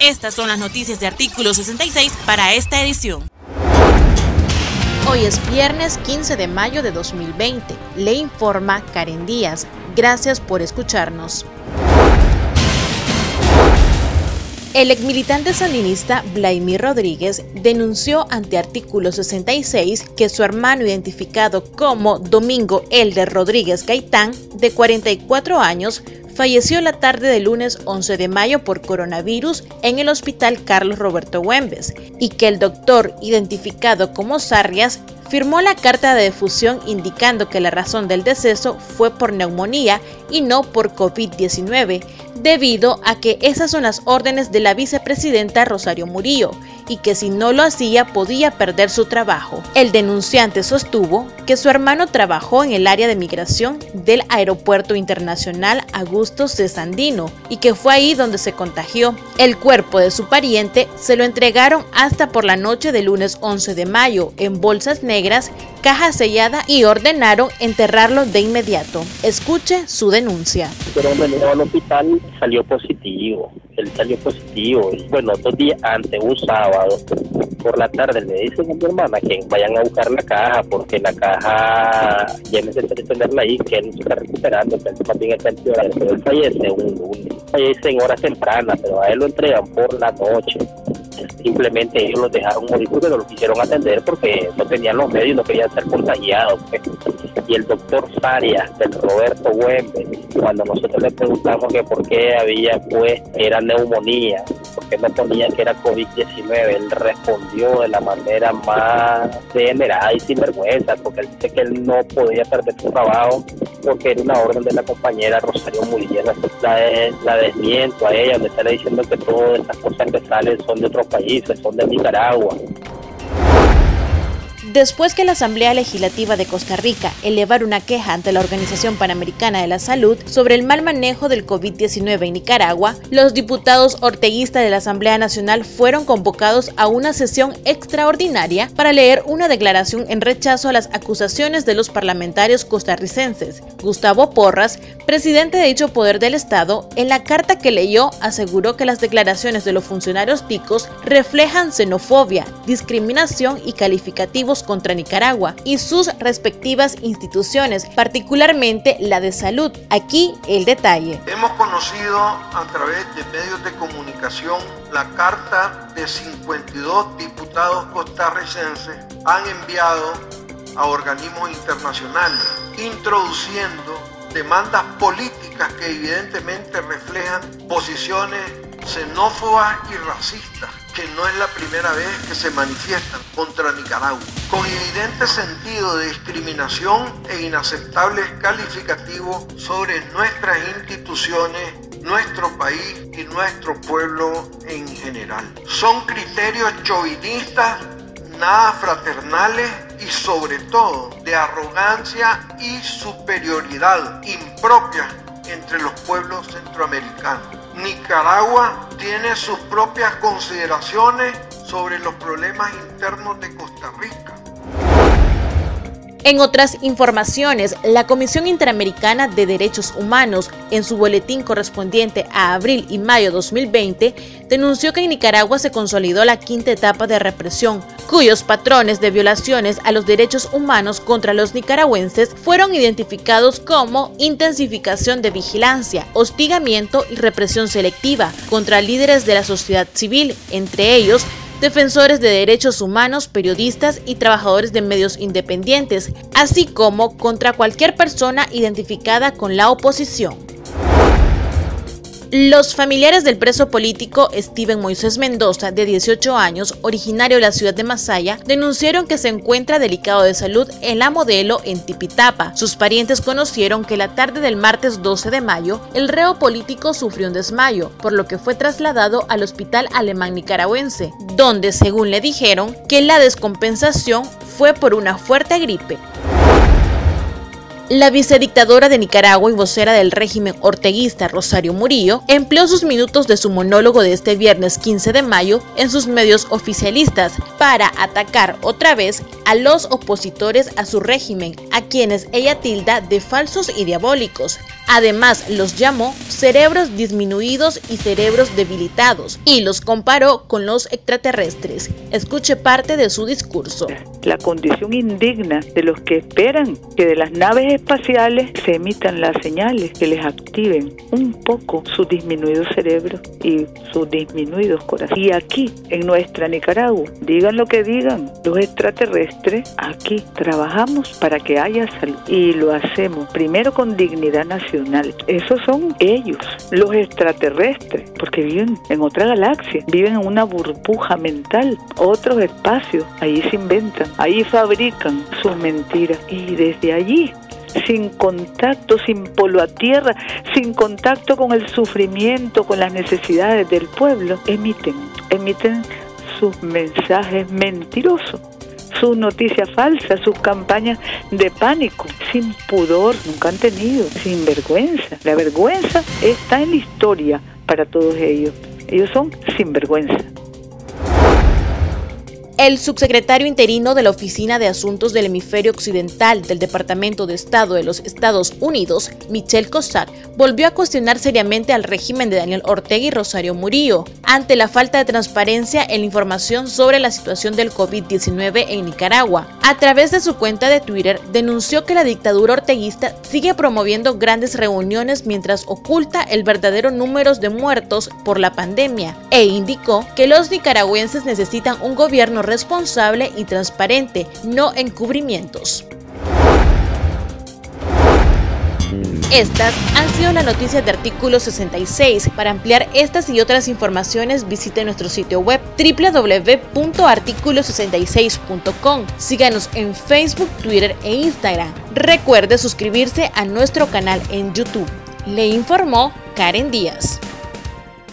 Estas son las noticias de artículo 66 para esta edición. Hoy es viernes 15 de mayo de 2020. Le informa Karen Díaz. Gracias por escucharnos. El exmilitante sandinista Vladimir Rodríguez denunció ante artículo 66 que su hermano identificado como Domingo Elder Rodríguez Gaitán, de 44 años, falleció la tarde del lunes 11 de mayo por coronavirus en el hospital Carlos Roberto Güembes y que el doctor identificado como Sarrias firmó la carta de defusión indicando que la razón del deceso fue por neumonía y no por COVID-19, debido a que esas son las órdenes de la vicepresidenta Rosario Murillo y que si no lo hacía podía perder su trabajo. El denunciante sostuvo que su hermano trabajó en el área de migración del Aeropuerto Internacional Augusto C. Sandino y que fue ahí donde se contagió. El cuerpo de su pariente se lo entregaron hasta por la noche del lunes 11 de mayo en bolsas negras, caja sellada y ordenaron enterrarlo de inmediato. Escuche su denuncia. Pero al hospital salió positivo él salió positivo. Y bueno, dos días antes, un sábado, por la tarde, le dicen a mi hermana que vayan a buscar la caja, porque la caja ya necesita tenerla ahí, que él se está recuperando, que él también está empeorando. Pero él fallece, un, fallece en horas tempranas, pero a él lo entregan por la noche simplemente ellos los dejaron morir porque no lo quisieron atender porque no tenían los medios, no querían ser contagiados. Pues. Y el doctor Saria, del Roberto Güembe, cuando nosotros le preguntamos que por qué había pues era neumonía, por qué no ponía que era COVID-19, él respondió de la manera más generada y sin vergüenza, porque él dice que él no podía perder su trabajo porque era una orden de la compañera Rosario Murillo. La, la desmiento a ella, donde está diciendo que todas estas cosas que salen son de otros países, son de Nicaragua. Después que la Asamblea Legislativa de Costa Rica elevara una queja ante la Organización Panamericana de la Salud sobre el mal manejo del COVID-19 en Nicaragua, los diputados orteguistas de la Asamblea Nacional fueron convocados a una sesión extraordinaria para leer una declaración en rechazo a las acusaciones de los parlamentarios costarricenses. Gustavo Porras, presidente de dicho poder del Estado, en la carta que leyó aseguró que las declaraciones de los funcionarios ticos reflejan xenofobia, discriminación y calificativos contra Nicaragua y sus respectivas instituciones, particularmente la de salud. Aquí el detalle. Hemos conocido a través de medios de comunicación la carta de 52 diputados costarricenses han enviado a organismos internacionales introduciendo demandas políticas que evidentemente reflejan posiciones xenófobas y racistas que no es la primera vez que se manifiestan contra Nicaragua, con evidente sentido de discriminación e inaceptables calificativos sobre nuestras instituciones, nuestro país y nuestro pueblo en general. Son criterios chauvinistas, nada fraternales y sobre todo de arrogancia y superioridad impropia entre los pueblos centroamericanos. Nicaragua tiene sus propias consideraciones sobre los problemas internos de Costa Rica. En otras informaciones, la Comisión Interamericana de Derechos Humanos, en su boletín correspondiente a abril y mayo 2020, denunció que en Nicaragua se consolidó la quinta etapa de represión, cuyos patrones de violaciones a los derechos humanos contra los nicaragüenses fueron identificados como intensificación de vigilancia, hostigamiento y represión selectiva contra líderes de la sociedad civil, entre ellos defensores de derechos humanos, periodistas y trabajadores de medios independientes, así como contra cualquier persona identificada con la oposición. Los familiares del preso político Steven Moisés Mendoza, de 18 años, originario de la ciudad de Masaya, denunciaron que se encuentra delicado de salud en la modelo en Tipitapa. Sus parientes conocieron que la tarde del martes 12 de mayo, el reo político sufrió un desmayo, por lo que fue trasladado al hospital alemán nicaragüense, donde, según le dijeron, que la descompensación fue por una fuerte gripe. La vicedictadora de Nicaragua y vocera del régimen orteguista Rosario Murillo empleó sus minutos de su monólogo de este viernes 15 de mayo en sus medios oficialistas para atacar otra vez a los opositores a su régimen, a quienes ella tilda de falsos y diabólicos. Además, los llamó cerebros disminuidos y cerebros debilitados y los comparó con los extraterrestres. Escuche parte de su discurso. La condición indigna de los que esperan que de las naves espaciales se emitan las señales que les activen un poco su disminuido cerebro y sus disminuidos corazones. Y aquí, en nuestra Nicaragua, digan lo que digan, los extraterrestres, aquí trabajamos para que haya salud y lo hacemos primero con dignidad nacional esos son ellos, los extraterrestres, porque viven en otra galaxia, viven en una burbuja mental, otros espacios, ahí se inventan, ahí fabrican sus mentiras. Y desde allí sin contacto, sin polo a tierra, sin contacto con el sufrimiento, con las necesidades del pueblo, emiten, emiten sus mensajes mentirosos sus noticias falsas, sus campañas de pánico, sin pudor, nunca han tenido, sin vergüenza. La vergüenza está en la historia para todos ellos. Ellos son sin vergüenza. El subsecretario interino de la Oficina de Asuntos del Hemisferio Occidental del Departamento de Estado de los Estados Unidos, Michel Cossack, volvió a cuestionar seriamente al régimen de Daniel Ortega y Rosario Murillo ante la falta de transparencia en la información sobre la situación del COVID-19 en Nicaragua. A través de su cuenta de Twitter, denunció que la dictadura orteguista sigue promoviendo grandes reuniones mientras oculta el verdadero número de muertos por la pandemia e indicó que los nicaragüenses necesitan un gobierno responsable y transparente, no encubrimientos. Estas han sido las noticias de artículo 66. Para ampliar estas y otras informaciones visite nuestro sitio web www.articulo66.com. Síganos en Facebook, Twitter e Instagram. Recuerde suscribirse a nuestro canal en YouTube. Le informó Karen Díaz.